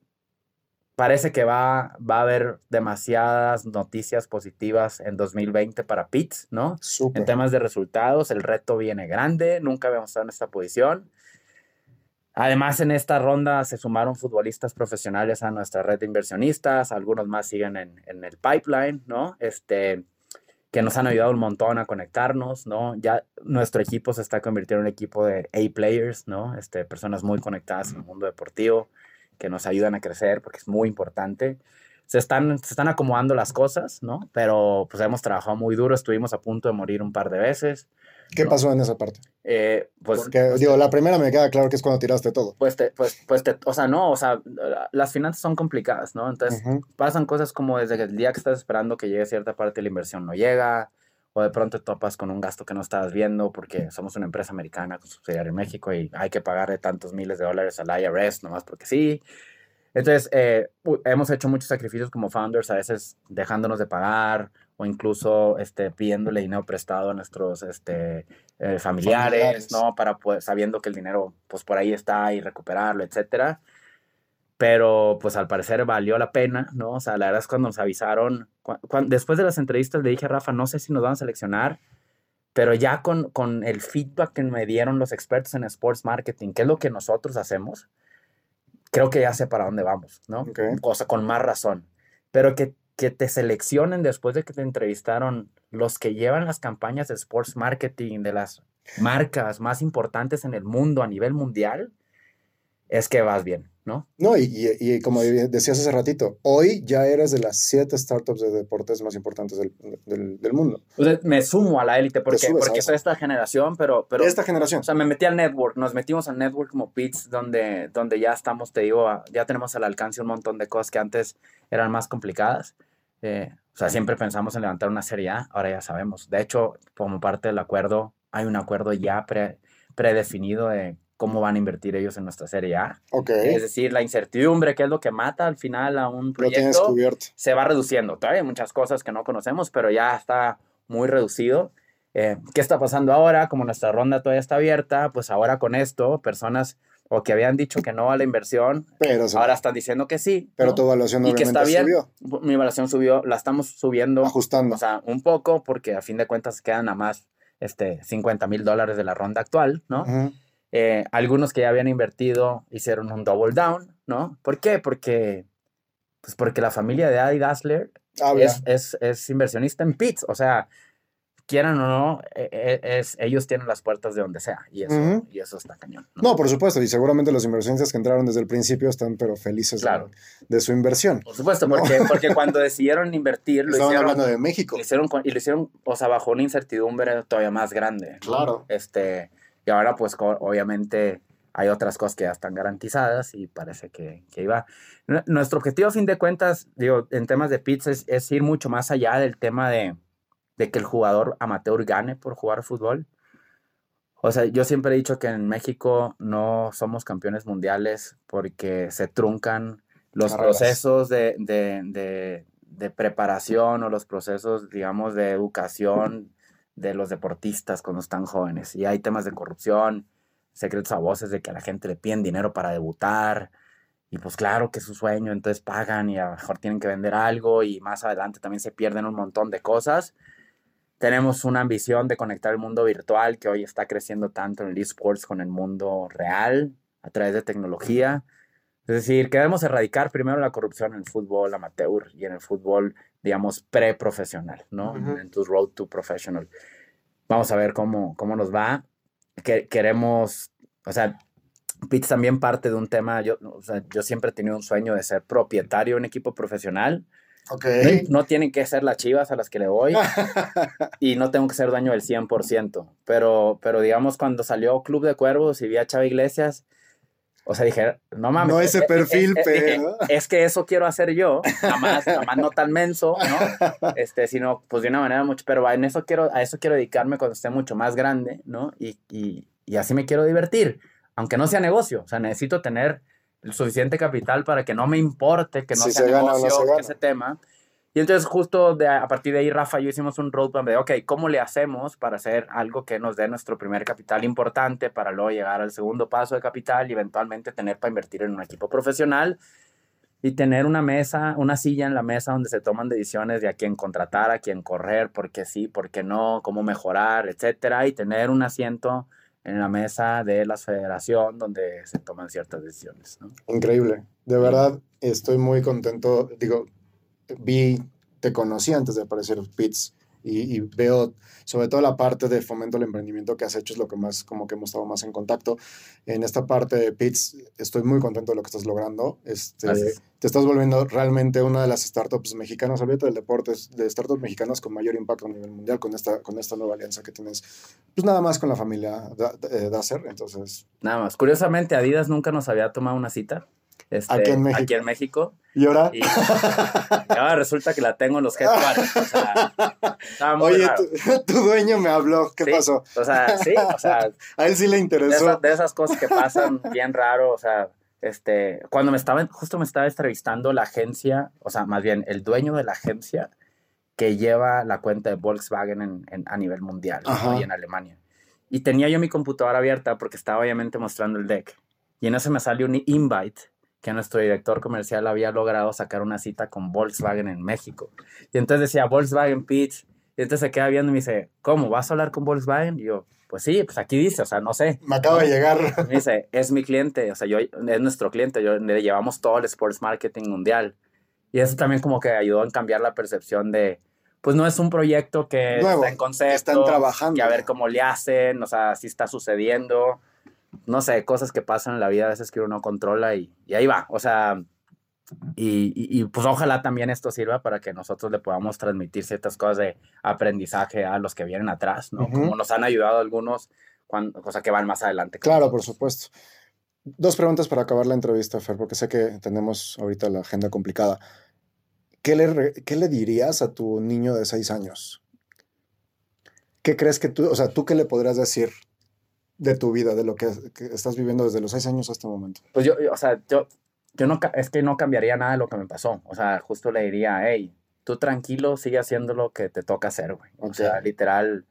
parece que va, va a haber demasiadas noticias positivas en 2020 para Pitts, ¿no? Súper. En temas de resultados, el reto viene grande, nunca habíamos estado en esta posición. Además, en esta ronda se sumaron futbolistas profesionales a nuestra red de inversionistas, algunos más siguen en, en el pipeline, ¿no? Este, que nos han ayudado un montón a conectarnos, ¿no? Ya nuestro equipo se está convirtiendo en un equipo de A-players, ¿no? Este, personas muy conectadas en el mundo deportivo que nos ayudan a crecer porque es muy importante. Se están, se están acomodando las cosas, ¿no? Pero pues hemos trabajado muy duro, estuvimos a punto de morir un par de veces. ¿Qué no. pasó en esa parte? Eh, pues, Porque, digo, la primera me queda claro que es cuando tiraste todo. pues, te, pues, pues te- o sea, no, o sea, las finanzas son complicadas, ¿no? Entonces, Ujú. pasan cosas como desde el día que estás esperando que llegue cierta parte de la inversión no llega, o de pronto te topas con un gasto que no estabas viendo porque somos una empresa americana con subsidiaria en México y hay que pagarle tantos miles de dólares al IRS nomás porque sí. Entonces, eh, hemos hecho muchos sacrificios como founders, a veces dejándonos de pagar o incluso este, pidiéndole dinero prestado a nuestros este, eh, familiares, Familiares. ¿no? Para poder, sabiendo que el dinero, pues por ahí está y recuperarlo, etcétera. Pero, pues al parecer valió la pena, ¿no? O sea, la verdad es cuando nos avisaron, después de las entrevistas le dije a Rafa, no sé si nos van a seleccionar, pero ya con, con el feedback que me dieron los expertos en sports marketing, que es lo que nosotros hacemos, creo que ya sé para dónde vamos, ¿no? Ok. O sea, con más razón. Pero que, que te seleccionen después de que te entrevistaron los que llevan las campañas de sports marketing de las marcas más importantes en el mundo a nivel mundial, es que vas bien, ¿no? No, y, y- como decías hace ratito, hoy ya eres de las siete startups de deportes más importantes del, del- del mundo. O sea, me sumo a la élite porque, porque soy esta generación, pero, pero esta generación. o sea, me metí al network, nos metimos al network como Pits, donde, donde ya estamos, te digo, ya tenemos al alcance un montón de cosas que antes eran más complicadas. Eh, o sea, siempre pensamos en levantar una serie A, ahora ya sabemos. De hecho, como parte del acuerdo, hay un acuerdo ya pre- predefinido de cómo van a invertir ellos en nuestra serie A. ok, Es decir, la incertidumbre, que es lo que mata al final a un proyecto, se va reduciendo. Todavía hay muchas cosas que no conocemos, pero ya está muy reducido. Eh, ¿Qué está pasando ahora? Como nuestra ronda todavía está abierta, pues ahora con esto, personas o que habían dicho que no a la inversión, Pero, ahora están diciendo que sí. pero ¿no? tu evaluación y que está obviamente bien. subió, Mi evaluación subió, la estamos subiendo, ajustando. o sea, un poco, porque a fin de cuentas quedan a más este, 50 mil dólares de la ronda actual, ¿no? Ujú. Eh, algunos que ya habían invertido hicieron un double down, ¿no? ¿Por qué? Porque, pues porque la familia de Adi Dassler Habla. es, es, es inversionista en Pits, o sea, quieran o no, e- e- es, ellos tienen las puertas de donde sea, y eso, Ujú. y eso está cañón. ¿no? No, por supuesto, y seguramente los inversionistas que entraron desde el principio están pero felices de- Claro. de, su inversión. Por supuesto, No. porque, porque cuando decidieron invertir, lo Estaban hicieron, hablando de México. lo hicieron y lo hicieron, o sea, bajo una incertidumbre todavía más grande. ¿no? Claro. Este, y ahora, pues, obviamente, hay otras cosas que ya están garantizadas y parece que, que iba. N- Nuestro objetivo, a fin de cuentas, digo, en temas de pizza, es, es ir mucho más allá del tema de, de que el jugador amateur gane por jugar fútbol. O sea, yo siempre he dicho que en México no somos campeones mundiales porque se truncan los Carreras. procesos de, de, de, de preparación o los procesos, digamos, de educación de los deportistas cuando están jóvenes. Y hay temas de corrupción, secretos a voces de que a la gente le piden dinero para debutar. Y pues claro que es su sueño, entonces pagan y a lo mejor tienen que vender algo y más adelante también se pierden un montón de cosas. Tenemos una ambición de conectar el mundo virtual que hoy está creciendo tanto en el esports con el mundo real a través de tecnología. Es decir, queremos erradicar primero la corrupción en el fútbol amateur y en el fútbol, digamos, pre-profesional, ¿no? Ujú. En tu road to professional. Vamos a ver cómo, cómo nos va. Que, queremos, o sea, Pitts también parte de un tema, yo, o sea, yo siempre he tenido un sueño de ser propietario de un equipo profesional. Ok. No, no tienen que ser las chivas a las que le voy y no tengo que ser dueño del 100%. Pero, pero digamos, cuando salió Club de Cuervos y vi a Chava Iglesias, o sea, dije, no mames. No ese perfil, dije, pero- es que eso quiero hacer yo, nada más, nada más no tan menso, ¿no? Este, sino, pues de una manera mucho, pero en eso quiero, a eso quiero dedicarme cuando esté mucho más grande, ¿no? Y, y, y así me quiero divertir, aunque no sea negocio, o sea, necesito tener el suficiente capital para que no me importe que no Si sea se gana o no negocio se gana. ese tema. Y entonces justo de, a partir de ahí, Rafa y yo hicimos un roadmap de, ok, ¿cómo le hacemos para hacer algo que nos dé nuestro primer capital importante para luego llegar al segundo paso de capital y eventualmente tener para invertir en un equipo profesional y tener una mesa, una silla en la mesa donde se toman decisiones de a quién contratar, a quién correr, por qué sí, por qué no, cómo mejorar, etcétera, y tener un asiento en la mesa de la federación donde se toman ciertas decisiones. ¿no? Increíble. De verdad, estoy muy contento. Digo, vi, te conocí antes de aparecer Pits y, y veo sobre todo la parte de fomento al emprendimiento que has hecho es lo que más, como que hemos estado más en contacto. En esta parte de Pits estoy muy contento de lo que estás logrando. Este, Gracias. te estás volviendo realmente una de las startups mexicanas, olvídate del deporte, de startups mexicanas con mayor impacto a nivel mundial con esta, con esta nueva alianza que tienes, pues nada más con la familia eh, Dasser. Entonces, Nada más. Curiosamente, Adidas nunca nos había tomado una cita. Este, Aquí en México. Aquí en México. y ahora, Y, ahora resulta que la tengo en los headquarters. O sea, oye, tu, tu dueño me habló, ¿qué Sí, pasó? O sea, sí, o sea, A él sí le de, interesó. esas- de esas cosas que pasan bien raro, o sea, este, cuando me estaba, justo me estaba entrevistando la agencia, o sea, más bien el dueño de la agencia que lleva la cuenta de Volkswagen en, en- a nivel mundial ¿no? Y en Alemania. Y tenía yo mi computadora abierta porque estaba obviamente mostrando el deck. Y en eso me salió un invite que nuestro director comercial había logrado sacar una cita con Volkswagen en México. Y entonces decía Volkswagen Pitch. Y entonces se queda viendo y me dice, ¿cómo? ¿Vas a hablar con Volkswagen? Y yo, pues sí, pues aquí dice, o sea, no sé. Me acaba de llegar. Me dice, es mi cliente, o sea, yo, es nuestro cliente, yo, le llevamos todo el sports marketing mundial. Y eso también como que ayudó en cambiar la percepción de, pues no es un proyecto que Nuevo, está en concepto. están trabajando. Que a ver cómo le hacen, o sea, si está sucediendo. No sé, cosas que pasan en la vida a veces que uno no controla y, y ahí va. O sea, y, y- y, pues ojalá también esto sirva para que nosotros le podamos transmitir ciertas cosas de aprendizaje a los que vienen atrás, ¿no? Como nos han ayudado algunos, cuando, cosa que van más adelante. Claro, por supuesto. Dos preguntas para acabar la entrevista, Fer, porque sé que tenemos ahorita la agenda complicada. ¿Qué le, qué le dirías a tu niño de seis años? ¿Qué crees que tú, o sea, tú qué le podrías decir de tu vida, de lo que, que estás viviendo desde los seis años hasta el momento? Pues yo, yo, o sea, yo, yo no, es que no cambiaría nada de lo que me pasó. O sea, justo le diría, hey, tú tranquilo, sigue haciendo lo que te toca hacer, güey. O sea, literal,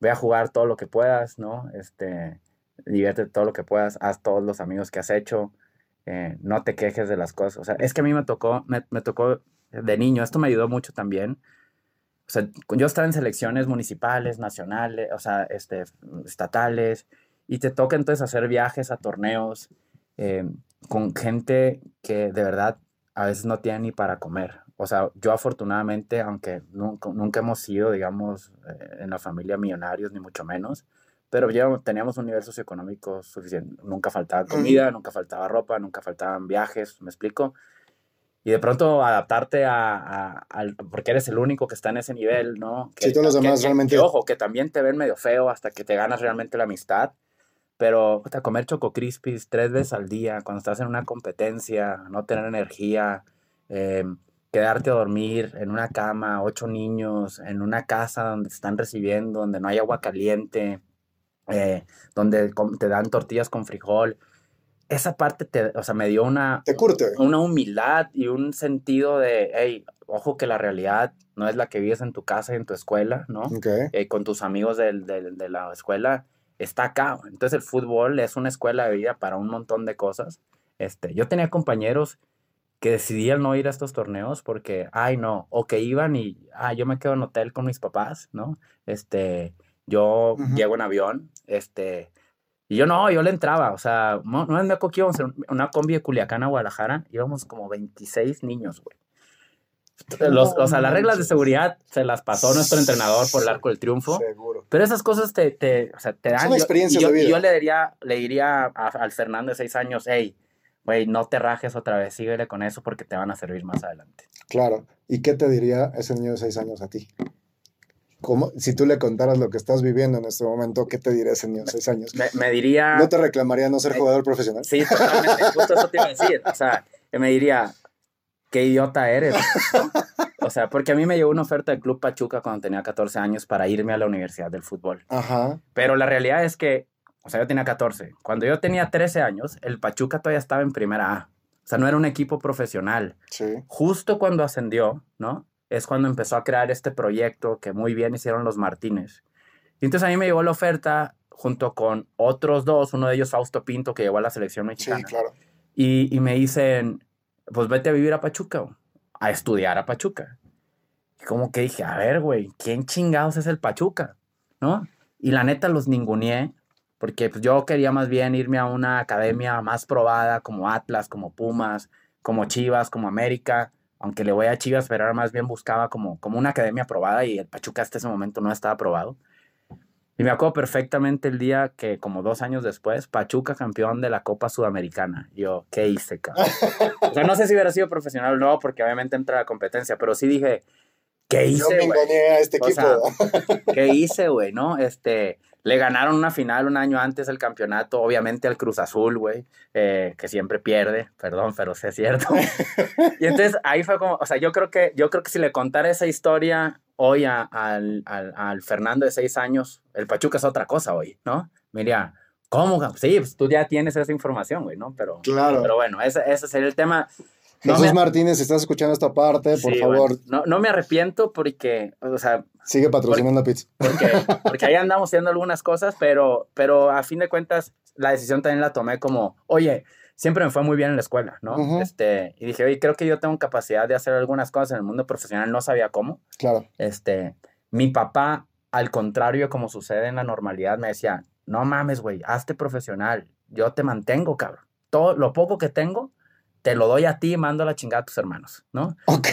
ve a jugar todo lo que puedas, ¿no? Este, diviértete todo lo que puedas, haz todos los amigos que has hecho, eh, no te quejes de las cosas. O sea, es que a mí me tocó, me, me tocó de niño, esto me ayudó mucho también. O sea, yo estaba en selecciones municipales, nacionales, o sea, este, estatales, y te toca entonces hacer viajes a torneos eh, con gente que de verdad a veces no tiene ni para comer. O sea, yo afortunadamente, aunque nunca, nunca hemos sido, digamos, eh, en la familia millonarios, ni mucho menos, pero ya teníamos un nivel socioeconómico suficiente. Nunca faltaba comida, nunca faltaba ropa, nunca faltaban viajes, ¿me explico? Y de pronto adaptarte a, a- al- porque eres el único que está en ese nivel, ¿no? Sí, todos los que- demás que- realmente- que, ojo, que también te ven medio feo hasta que te ganas realmente la amistad. Pero puta, comer Choco Crispies tres veces al día, cuando estás en una competencia, no tener energía, eh, quedarte a dormir en una cama, ocho niños, en una casa donde te están recibiendo, donde no hay agua caliente, eh, donde te dan tortillas con frijol. Esa parte te, o sea, me dio una, Te curte. una humildad y un sentido de, hey, ojo que la realidad no es la que vives en tu casa y en tu escuela, ¿no? Ok. eh, con tus amigos del- del- de la escuela, está acá. Entonces el fútbol es una escuela de vida para un montón de cosas. Este, yo tenía compañeros que decidían no ir a estos torneos porque, ay, no, o que iban y, ah, yo me quedo en hotel con mis papás, ¿no? Este, yo llego en avión, este, y yo no, yo le entraba, o sea, no, no me acuerdo que íbamos en una combi de Culiacán a Guadalajara, íbamos como 26 niños, güey. Los, No o sea, las reglas de seguridad se las pasó nuestro entrenador por el arco del triunfo. Seguro. Pero esas cosas te, te, o sea, te dan. Son yo- experiencias y yo, de vida. y yo le diría, le diría a- al Fernando de seis años, hey, güey, no te rajes otra vez, síguele con eso porque te van a servir más adelante. Claro. ¿Y qué te diría ese niño de seis años a ti? ¿Cómo, si tú le contaras lo que estás viviendo en este momento, ¿qué te diría ese niño de seis años? Me, me diría. ¿No te reclamaría no ser jugador profesional? Sí, totalmente. Justo eso te iba a decir. O sea, que me diría, qué idiota eres. O sea, porque a mí me llegó una oferta del Club Pachuca cuando tenía 14 años para irme a la Universidad del Fútbol. Ajá. Pero la realidad es que, o sea, yo tenía 14. Cuando yo tenía 13 años, el Pachuca todavía estaba en primera A. O sea, no era un equipo profesional. Sí. Justo cuando ascendió, ¿no? Es cuando empezó a crear este proyecto que muy bien hicieron los Martínez. Y entonces a mí me llegó la oferta junto con otros dos, uno de ellos Fausto Pinto, que llegó a la selección Sí, mexicana. claro. Y, y me dicen, pues vete a vivir a Pachuca, a estudiar a Pachuca. Y como que dije, a ver, güey, ¿quién chingados es el Pachuca? ¿No? Y la neta los ninguneé, porque pues, yo quería más bien irme a una academia más probada, como Atlas, como Pumas, como Chivas, como América. Aunque le voy a Chivas, pero ahora más bien buscaba como, como una academia probada y el Pachuca hasta ese momento no estaba aprobado. Y me acuerdo perfectamente el día que, como dos años después, Pachuca campeón de la Copa Sudamericana. Yo, ¿qué hice, cabrón? o sea, no sé si hubiera sido profesional o no, porque obviamente entra la competencia, pero sí dije, ¿qué Yo hice, me güey? engañé a este O equipo. sea, ¿Qué hice, güey? ¿No? Este, le ganaron una final un año antes del campeonato, obviamente al Cruz Azul, güey, eh, que siempre pierde, perdón, pero sí es cierto. y entonces ahí fue como, o sea, yo creo que, yo creo que si le contara esa historia hoy a- al, al, al Fernando de seis años, el Pachuca es otra cosa hoy, ¿no? Mira, ¿cómo? Sí, pues tú ya tienes esa información, güey, ¿no? Pero, Claro. pero bueno, ese, ese sería el tema. No Jesús me- Martínez, si estás escuchando esta parte, por Sí, favor, bueno, no, no me arrepiento porque, o sea, sigue patrocinando a Pizza. porque, porque ahí andamos haciendo algunas cosas, pero, pero a fin de cuentas la decisión también la tomé como, oye, siempre me fue muy bien en la escuela, ¿no? Este, y dije, oye, creo que yo tengo capacidad de hacer algunas cosas en el mundo profesional, no sabía cómo. Claro. Este, mi papá, al contrario, como sucede en la normalidad, me decía, no mames, güey, hazte profesional, yo te mantengo, cabrón. Todo lo poco que tengo, te lo doy a ti y mando a la chingada a tus hermanos, ¿no? Ok.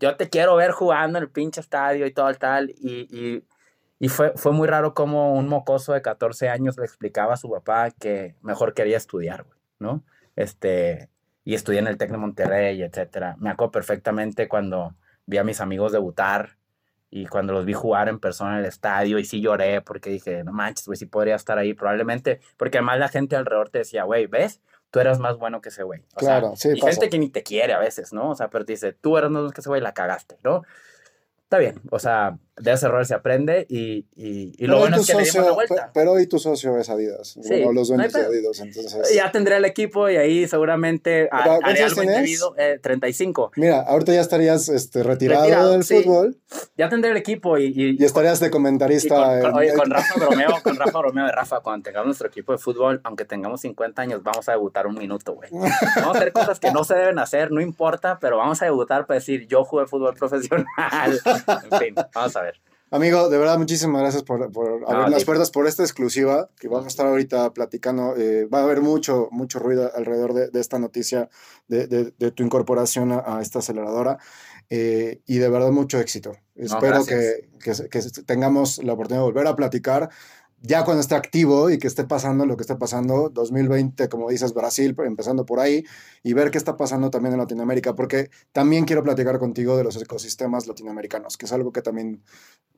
Yo te quiero ver jugando en el pinche estadio y todo el tal. Y, y, y fue, fue muy raro como un mocoso de 14 años le explicaba a su papá que mejor quería estudiar, güey, ¿no? Este, y estudié en el TEC de Monterrey, etcétera. Me acuerdo perfectamente cuando vi a mis amigos debutar y cuando los vi jugar en persona en el estadio y sí lloré porque dije, no manches, güey, sí podría estar ahí probablemente, porque además la gente alrededor te decía, güey, ¿ves? Tú eras más bueno que ese güey. O Claro, sea, sí, y pasa. gente que ni te quiere a veces, ¿no? O sea, pero te dice, tú eras más bueno que ese güey, la cagaste, ¿no? Está bien, o sea, de ese error se aprende y, y, y lo bueno es que le dimos la socio- vuelta. pe- Pero hoy tu socio es Adidas. Sí, bueno, los no dueños de pedo. Adidas, entonces... Ya tendré el equipo y ahí seguramente ha- ¿Cuántos haré algo indebido. Eh, 35. Mira, ahorita ya estarías este, retirado, Retirado, del sí. fútbol Ya tendré el equipo y, y- y estarías de comentarista. con, con- en- oye, con Rafa Bromeo, con Rafa Bromeo de Rafa, cuando tengamos nuestro equipo de fútbol, aunque tengamos 50 años, vamos a debutar un minuto, güey. Vamos a hacer cosas que no se deben hacer, no importa, pero vamos a debutar para decir, yo jugué fútbol profesional. En fin, vamos a ver. Amigo, de verdad, muchísimas gracias por, por abrir las puertas por esta exclusiva que vamos a estar ahorita platicando. Eh, va a haber mucho, mucho ruido alrededor de, de esta noticia de, de- de tu incorporación a, a esta aceleradora. Eh, y de verdad, mucho éxito. Espero que, que tengamos la oportunidad de volver a platicar ya cuando esté activo y que esté pasando lo que esté pasando, 2020, como dices, Brasil, empezando por ahí, y ver qué está pasando también en Latinoamérica, porque también quiero platicar contigo de los ecosistemas latinoamericanos, que es algo que también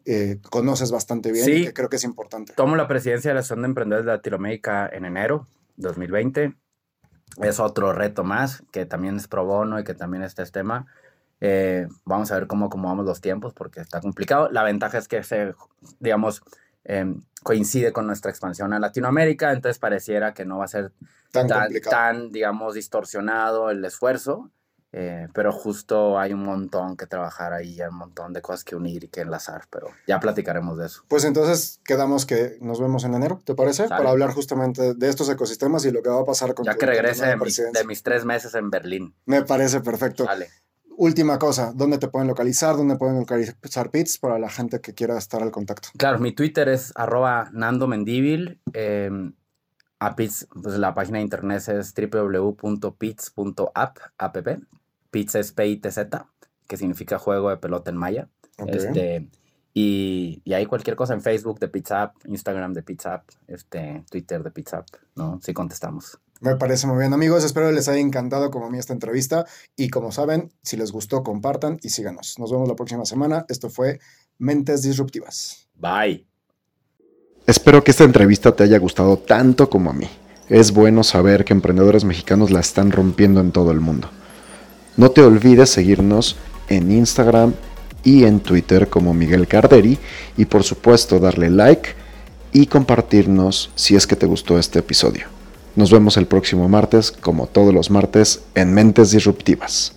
eh, conoces bastante bien y Sí. que creo que es importante. Tomo la presidencia de la Asociación de Emprendedores de Latinoamérica en enero 2020. Es otro reto más, que también es pro bono y que también este es tema. Eh, vamos a ver cómo acomodamos los tiempos porque está complicado. La ventaja es que se, digamos, em, coincide con nuestra expansión a Latinoamérica, entonces pareciera que no va a ser Tan, tan, tan, digamos, distorsionado el esfuerzo, eh, pero justo hay un montón que trabajar ahí, hay un montón de cosas que unir y que enlazar, pero ya platicaremos de eso. Pues entonces quedamos que nos vemos en enero, ¿te parece? Sale. Para hablar justamente de estos ecosistemas y lo que va a pasar con Ya que regrese de mis, presidencia. de mis tres meses en Berlín. Me parece perfecto. Vale. Última cosa, ¿dónde te pueden localizar? ¿Dónde pueden localizar Pits para la gente que quiera estar al contacto? Claro, mi Twitter es arroba Nando Mendívil. eh, a Pits, pues la página de internet es www.pits.app. app. Pits es P-I-T-Z, que significa juego de pelota en maya. Este, y, y hay cualquier cosa en Facebook de Pizza App, Instagram de Pizza App, este, Twitter de Pizza App, ¿no? Sí contestamos. Me parece muy bien, amigos. Espero les haya encantado como a mí esta entrevista. Y como saben, si les gustó, compartan y síganos. Nos vemos la próxima semana. Esto fue Mentes Disruptivas. Bye. Espero que esta entrevista te haya gustado tanto como a mí. Es bueno saber que emprendedores mexicanos la están rompiendo en todo el mundo. No te olvides seguirnos en Instagram y en Twitter como Miguel Carderi y por supuesto darle like y compartirnos si es que te gustó este episodio. Nos vemos el próximo martes, como todos los martes, en Mentes Disruptivas.